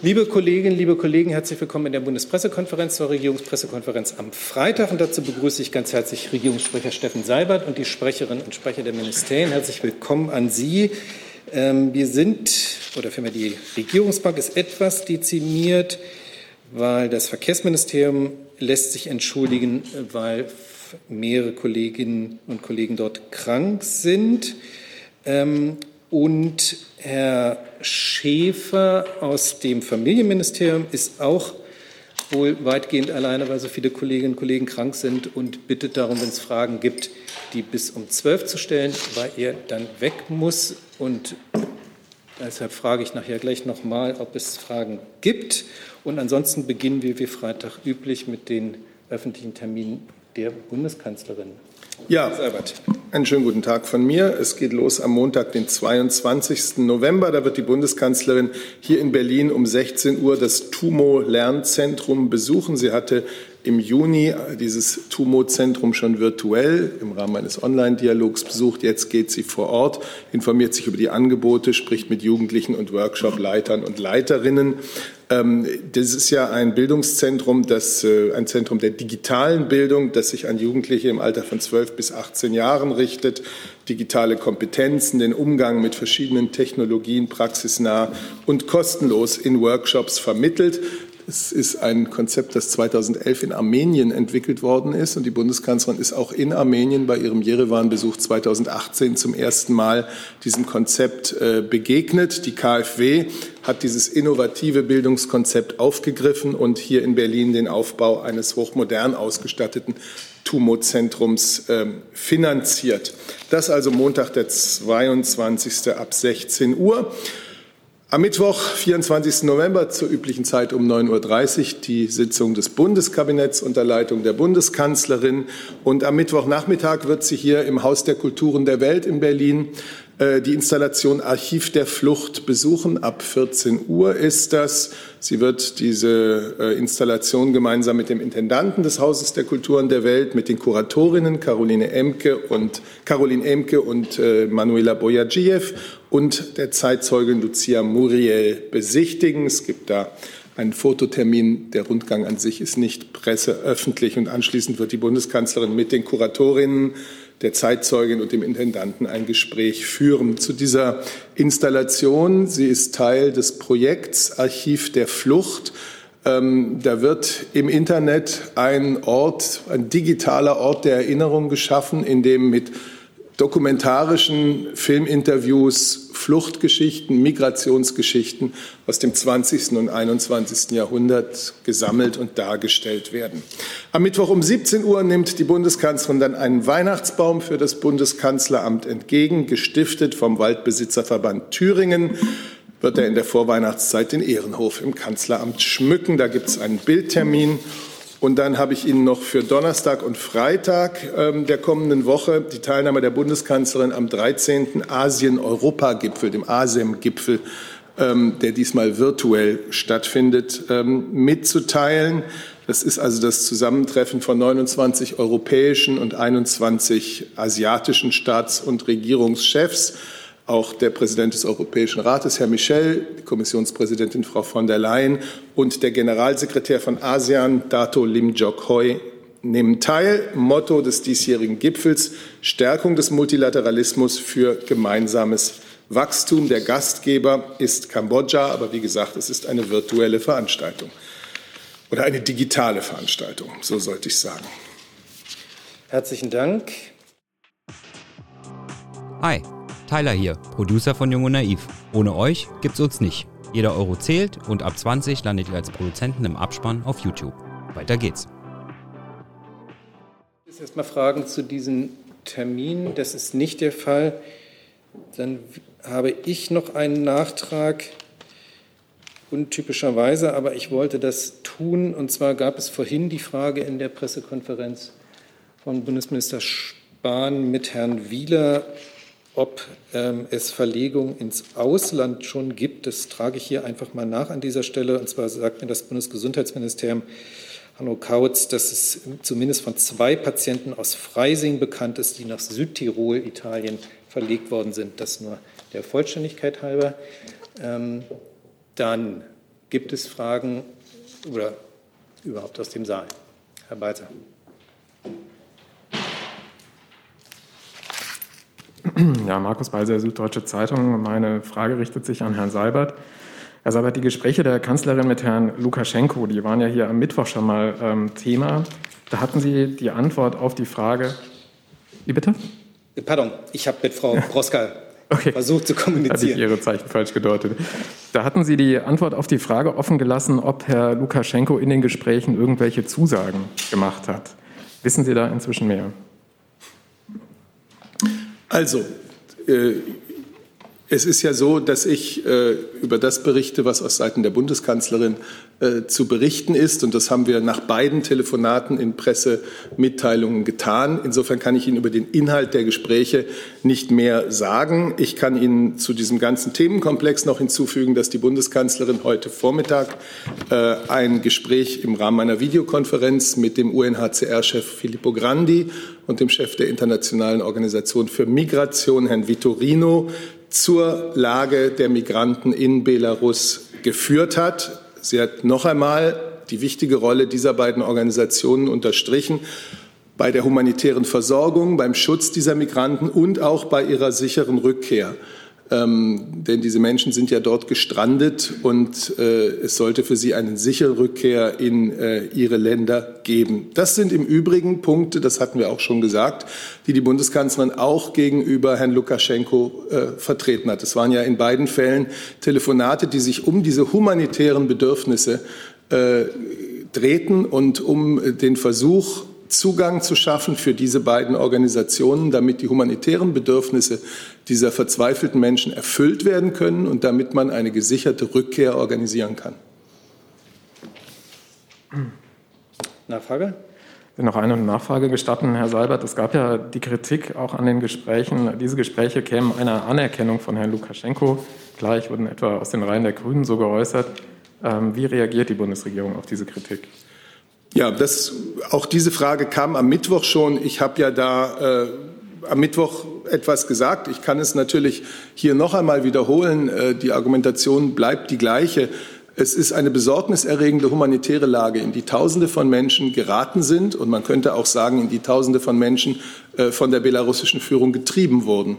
Liebe Kolleginnen, liebe Kollegen, herzlich willkommen in der Bundespressekonferenz zur Regierungspressekonferenz am Freitag. Und dazu begrüße ich ganz herzlich Regierungssprecher Steffen Seibert und die Sprecherinnen und Sprecher der Ministerien. Herzlich willkommen an Sie. Ähm, wir sind, oder vielmehr die Regierungsbank ist etwas dezimiert, weil das Verkehrsministerium lässt sich entschuldigen, weil mehrere Kolleginnen und Kollegen dort krank sind. Ähm, und Herr Schäfer aus dem Familienministerium ist auch wohl weitgehend alleine, weil so viele Kolleginnen und Kollegen krank sind und bittet darum, wenn es Fragen gibt, die bis um zwölf zu stellen, weil er dann weg muss. Und deshalb frage ich nachher gleich nochmal, ob es Fragen gibt. Und ansonsten beginnen wir wie Freitag üblich mit den öffentlichen Terminen der Bundeskanzlerin. Ja, einen schönen guten Tag von mir. Es geht los am Montag, den 22. November. Da wird die Bundeskanzlerin hier in Berlin um 16 Uhr das TUMO-Lernzentrum besuchen. Sie hatte im Juni dieses TUMO-Zentrum schon virtuell im Rahmen eines Online-Dialogs besucht. Jetzt geht sie vor Ort, informiert sich über die Angebote, spricht mit Jugendlichen und Workshop-Leitern und Leiterinnen. Ähm, das ist ja ein Bildungszentrum, das, äh, ein Zentrum der digitalen Bildung, das sich an Jugendliche im Alter von 12 bis 18 Jahren richtet. Digitale Kompetenzen, den Umgang mit verschiedenen Technologien praxisnah und kostenlos in Workshops vermittelt. Es ist ein Konzept, das 2011 in Armenien entwickelt worden ist. Und die Bundeskanzlerin ist auch in Armenien bei ihrem Jerewan-Besuch 2018 zum ersten Mal diesem Konzept äh, begegnet. Die KfW hat dieses innovative Bildungskonzept aufgegriffen und hier in Berlin den Aufbau eines hochmodern ausgestatteten TUMO-Zentrums äh, finanziert. Das also Montag, der 22. ab 16 Uhr. Am Mittwoch, 24. November zur üblichen Zeit um 9.30 Uhr die Sitzung des Bundeskabinetts unter Leitung der Bundeskanzlerin. Und am Mittwochnachmittag wird sie hier im Haus der Kulturen der Welt in Berlin äh, die Installation Archiv der Flucht besuchen. Ab 14 Uhr ist das. Sie wird diese äh, Installation gemeinsam mit dem Intendanten des Hauses der Kulturen der Welt, mit den Kuratorinnen Caroline Emke und Caroline Emke und äh, Manuela Boyadjiev und der Zeitzeugin Lucia Muriel besichtigen. Es gibt da einen Fototermin. Der Rundgang an sich ist nicht presseöffentlich und anschließend wird die Bundeskanzlerin mit den Kuratorinnen der Zeitzeugin und dem Intendanten ein Gespräch führen zu dieser Installation. Sie ist Teil des Projekts Archiv der Flucht. Ähm, da wird im Internet ein Ort, ein digitaler Ort der Erinnerung geschaffen, in dem mit dokumentarischen Filminterviews Fluchtgeschichten, Migrationsgeschichten aus dem 20. und 21. Jahrhundert gesammelt und dargestellt werden. Am Mittwoch um 17 Uhr nimmt die Bundeskanzlerin dann einen Weihnachtsbaum für das Bundeskanzleramt entgegen, gestiftet vom Waldbesitzerverband Thüringen wird er in der Vorweihnachtszeit den Ehrenhof im Kanzleramt schmücken. Da gibt es einen Bildtermin und dann habe ich Ihnen noch für Donnerstag und Freitag ähm, der kommenden Woche die Teilnahme der Bundeskanzlerin am 13. Asien-Europa-Gipfel, dem ASEM-Gipfel, ähm, der diesmal virtuell stattfindet, ähm, mitzuteilen. Das ist also das Zusammentreffen von 29 europäischen und 21 asiatischen Staats- und Regierungschefs auch der Präsident des Europäischen Rates, Herr Michel, die Kommissionspräsidentin Frau von der Leyen und der Generalsekretär von ASEAN, Dato Lim Jok Hoi, nehmen teil. Motto des diesjährigen Gipfels Stärkung des Multilateralismus für gemeinsames Wachstum. Der Gastgeber ist Kambodscha, aber wie gesagt, es ist eine virtuelle Veranstaltung oder eine digitale Veranstaltung, so sollte ich sagen. Herzlichen Dank. Hi. Tyler hier, Producer von Jung und Naiv. Ohne euch gibt's uns nicht. Jeder Euro zählt und ab 20 landet ihr als Produzenten im Abspann auf YouTube. Weiter geht's. Jetzt erstmal Fragen zu diesem Termin. Das ist nicht der Fall. Dann habe ich noch einen Nachtrag, untypischerweise, aber ich wollte das tun. Und zwar gab es vorhin die Frage in der Pressekonferenz von Bundesminister Spahn mit Herrn Wieler, ob ähm, es Verlegungen ins Ausland schon gibt. Das trage ich hier einfach mal nach an dieser Stelle. Und zwar sagt mir das Bundesgesundheitsministerium Hanno Kautz, dass es zumindest von zwei Patienten aus Freising bekannt ist, die nach Südtirol, Italien, verlegt worden sind. Das nur der Vollständigkeit halber. Ähm, dann Gibt es Fragen oder überhaupt aus dem Saal? Herr Balzer. Ja, Markus Balzer, Süddeutsche Zeitung. Meine Frage richtet sich an Herrn Seibert. Herr Seibert, die Gespräche der Kanzlerin mit Herrn Lukaschenko, die waren ja hier am Mittwoch schon mal ähm, Thema. Da hatten Sie die Antwort auf die Frage. Wie bitte? Pardon, ich habe mit Frau Broska okay. versucht zu kommunizieren. Hatte ich Ihre Zeichen falsch gedeutet. Da hatten Sie die Antwort auf die Frage offen gelassen, ob Herr Lukaschenko in den Gesprächen irgendwelche Zusagen gemacht hat. Wissen Sie da inzwischen mehr? Also, äh, es ist ja so, dass ich äh, über das berichte, was aus Seiten der Bundeskanzlerin äh, zu berichten ist. Und das haben wir nach beiden Telefonaten in Pressemitteilungen getan. Insofern kann ich Ihnen über den Inhalt der Gespräche nicht mehr sagen. Ich kann Ihnen zu diesem ganzen Themenkomplex noch hinzufügen, dass die Bundeskanzlerin heute Vormittag äh, ein Gespräch im Rahmen einer Videokonferenz mit dem UNHCR-Chef Filippo Grandi und dem Chef der Internationalen Organisation für Migration, Herrn Vitorino, zur Lage der Migranten in Belarus geführt hat. Sie hat noch einmal die wichtige Rolle dieser beiden Organisationen unterstrichen bei der humanitären Versorgung, beim Schutz dieser Migranten und auch bei ihrer sicheren Rückkehr. Ähm, denn diese Menschen sind ja dort gestrandet und äh, es sollte für sie eine sichere Rückkehr in äh, ihre Länder geben. Das sind im Übrigen Punkte, das hatten wir auch schon gesagt, die die Bundeskanzlerin auch gegenüber Herrn Lukaschenko äh, vertreten hat. Es waren ja in beiden Fällen Telefonate, die sich um diese humanitären Bedürfnisse äh, drehten und um den Versuch Zugang zu schaffen für diese beiden Organisationen, damit die humanitären Bedürfnisse dieser verzweifelten Menschen erfüllt werden können und damit man eine gesicherte Rückkehr organisieren kann. Nachfrage? Noch eine Nachfrage gestatten, Herr Seibert. Es gab ja die Kritik auch an den Gesprächen. Diese Gespräche kämen einer Anerkennung von Herrn Lukaschenko gleich, wurden etwa aus den Reihen der Grünen so geäußert. Ähm, wie reagiert die Bundesregierung auf diese Kritik? Ja, das, auch diese Frage kam am Mittwoch schon. Ich habe ja da äh, am Mittwoch etwas gesagt. Ich kann es natürlich hier noch einmal wiederholen. Äh, die Argumentation bleibt die gleiche. Es ist eine besorgniserregende humanitäre Lage, in die Tausende von Menschen geraten sind und man könnte auch sagen, in die Tausende von Menschen äh, von der belarussischen Führung getrieben wurden.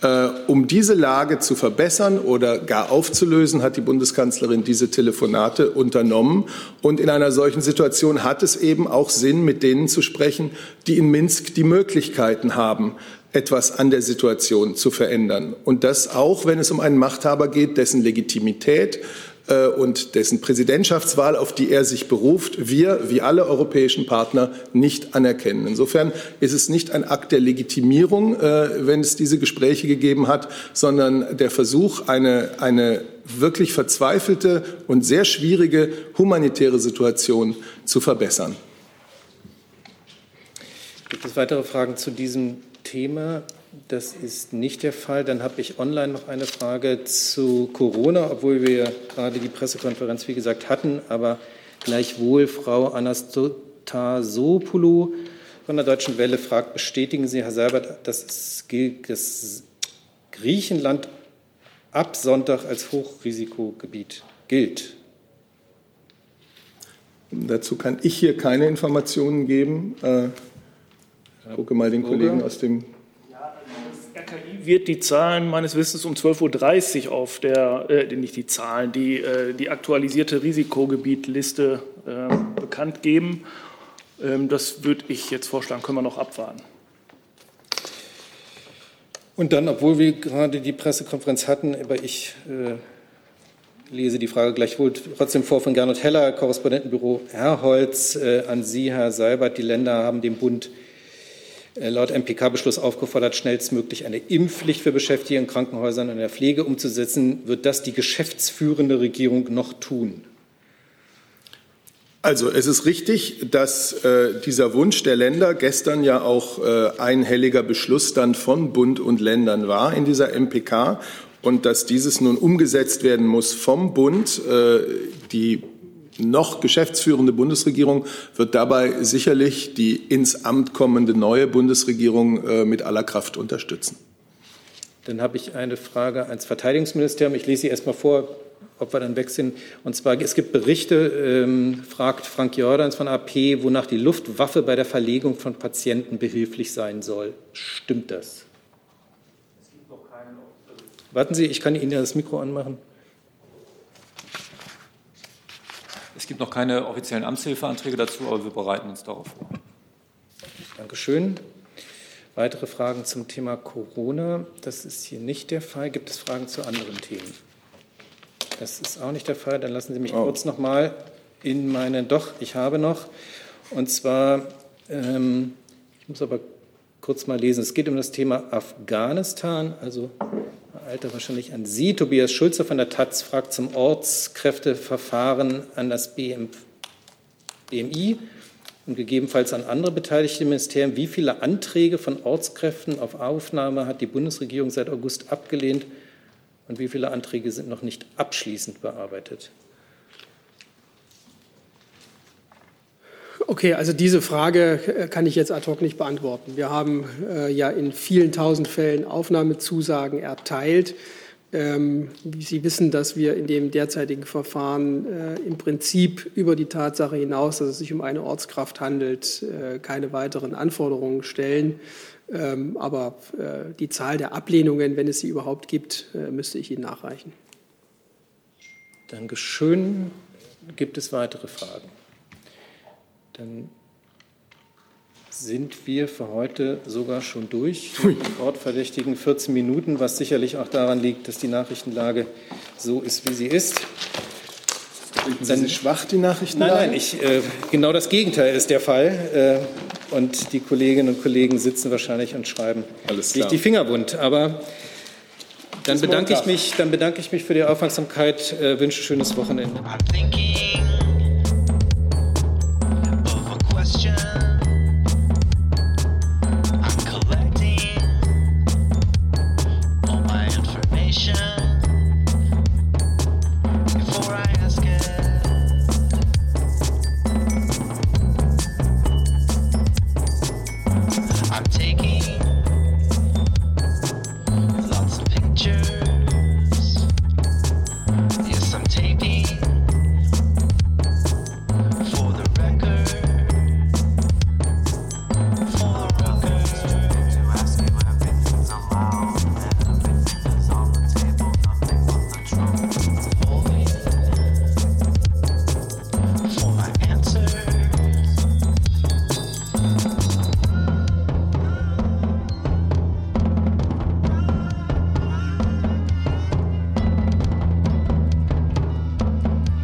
Äh, um diese Lage zu verbessern oder gar aufzulösen, hat die Bundeskanzlerin diese Telefonate unternommen. Und in einer solchen Situation hat es eben auch Sinn, mit denen zu sprechen, die in Minsk die Möglichkeiten haben, etwas an der Situation zu verändern. Und das auch, wenn es um einen Machthaber geht, dessen Legitimität und dessen Präsidentschaftswahl, auf die er sich beruft, wir, wie alle europäischen Partner, nicht anerkennen. Insofern ist es nicht ein Akt der Legitimierung, äh, wenn es diese Gespräche gegeben hat, sondern der Versuch, eine, eine wirklich verzweifelte und sehr schwierige humanitäre Situation zu verbessern. Gibt es weitere Fragen zu diesem Thema? Das ist nicht der Fall. Dann habe ich online noch eine Frage zu Corona, obwohl wir gerade die Pressekonferenz, wie gesagt, hatten. Aber gleichwohl, Frau Anastasopoulou von der Deutschen Welle fragt, bestätigen Sie, Herr Seibert, dass, dass Griechenland ab Sonntag als Hochrisikogebiet gilt? Dazu kann ich hier keine Informationen geben. Äh, gucke mal den Kollegen aus dem wird die Zahlen meines Wissens um 12.30 Uhr auf der, äh, nicht die Zahlen, die, äh, die aktualisierte Risikogebietliste äh, bekannt geben. Ähm, das würde ich jetzt vorschlagen, können wir noch abwarten. Und dann, obwohl wir gerade die Pressekonferenz hatten, aber ich äh, lese die Frage gleichwohl trotzdem vor von Gernot Heller, Korrespondentenbüro Herrholz, äh, an Sie, Herr Seibert. Die Länder haben dem Bund laut MPK-Beschluss aufgefordert, schnellstmöglich eine Impfpflicht für Beschäftigte in Krankenhäusern und in der Pflege umzusetzen. Wird das die geschäftsführende Regierung noch tun? Also es ist richtig, dass äh, dieser Wunsch der Länder gestern ja auch äh, einhelliger Beschluss dann von Bund und Ländern war in dieser MPK und dass dieses nun umgesetzt werden muss vom Bund. Äh, die noch geschäftsführende Bundesregierung wird dabei sicherlich die ins Amt kommende neue Bundesregierung äh, mit aller Kraft unterstützen. Dann habe ich eine Frage ans Verteidigungsministerium. Ich lese sie erst mal vor. ob wir dann weg sind. Und zwar, es gibt Berichte, ähm, fragt Frank Jordans von AP, wonach die Luftwaffe bei der Verlegung von Patienten behilflich sein soll. Stimmt das? Warten Sie, ich kann Ihnen ja das Mikro anmachen. Es gibt noch keine offiziellen Amtshilfeanträge dazu, aber wir bereiten uns darauf vor. Dankeschön. Weitere Fragen zum Thema Corona? Das ist hier nicht der Fall. Gibt es Fragen zu anderen Themen? Das ist auch nicht der Fall. Dann lassen Sie mich oh. kurz noch mal in meine. Doch, ich habe noch. Und zwar, ähm, ich muss aber kurz mal lesen. Es geht um das Thema Afghanistan. Also Alter wahrscheinlich an Sie. Tobias Schulze von der Taz fragt zum Ortskräfteverfahren an das BM, BMI und gegebenenfalls an andere beteiligte Ministerien. Wie viele Anträge von Ortskräften auf Aufnahme hat die Bundesregierung seit August abgelehnt und wie viele Anträge sind noch nicht abschließend bearbeitet? Okay, also diese Frage äh, kann ich jetzt ad hoc nicht beantworten. Wir haben äh, ja in vielen tausend Fällen Aufnahmezusagen erteilt. Ähm, Sie wissen, dass wir in dem derzeitigen Verfahren äh, im Prinzip über die Tatsache hinaus, dass es sich um eine Ortskraft handelt, äh, keine weiteren Anforderungen stellen. Ähm, aber äh, die Zahl der Ablehnungen, wenn es sie überhaupt gibt, äh, müsste ich Ihnen nachreichen. Dankeschön. Gibt es weitere Fragen? Dann sind wir für heute sogar schon durch. Wortverdächtigen 14 Minuten, was sicherlich auch daran liegt, dass die Nachrichtenlage so ist, wie sie ist. Sind Sie schwach, die Nachrichtenlage? Nein, nein, ich, äh, genau das Gegenteil ist der Fall. Äh, und die Kolleginnen und Kollegen sitzen wahrscheinlich und schreiben sich die Finger wund. Aber dann bedanke, ich mich, dann bedanke ich mich für die Aufmerksamkeit, äh, wünsche schönes Wochenende.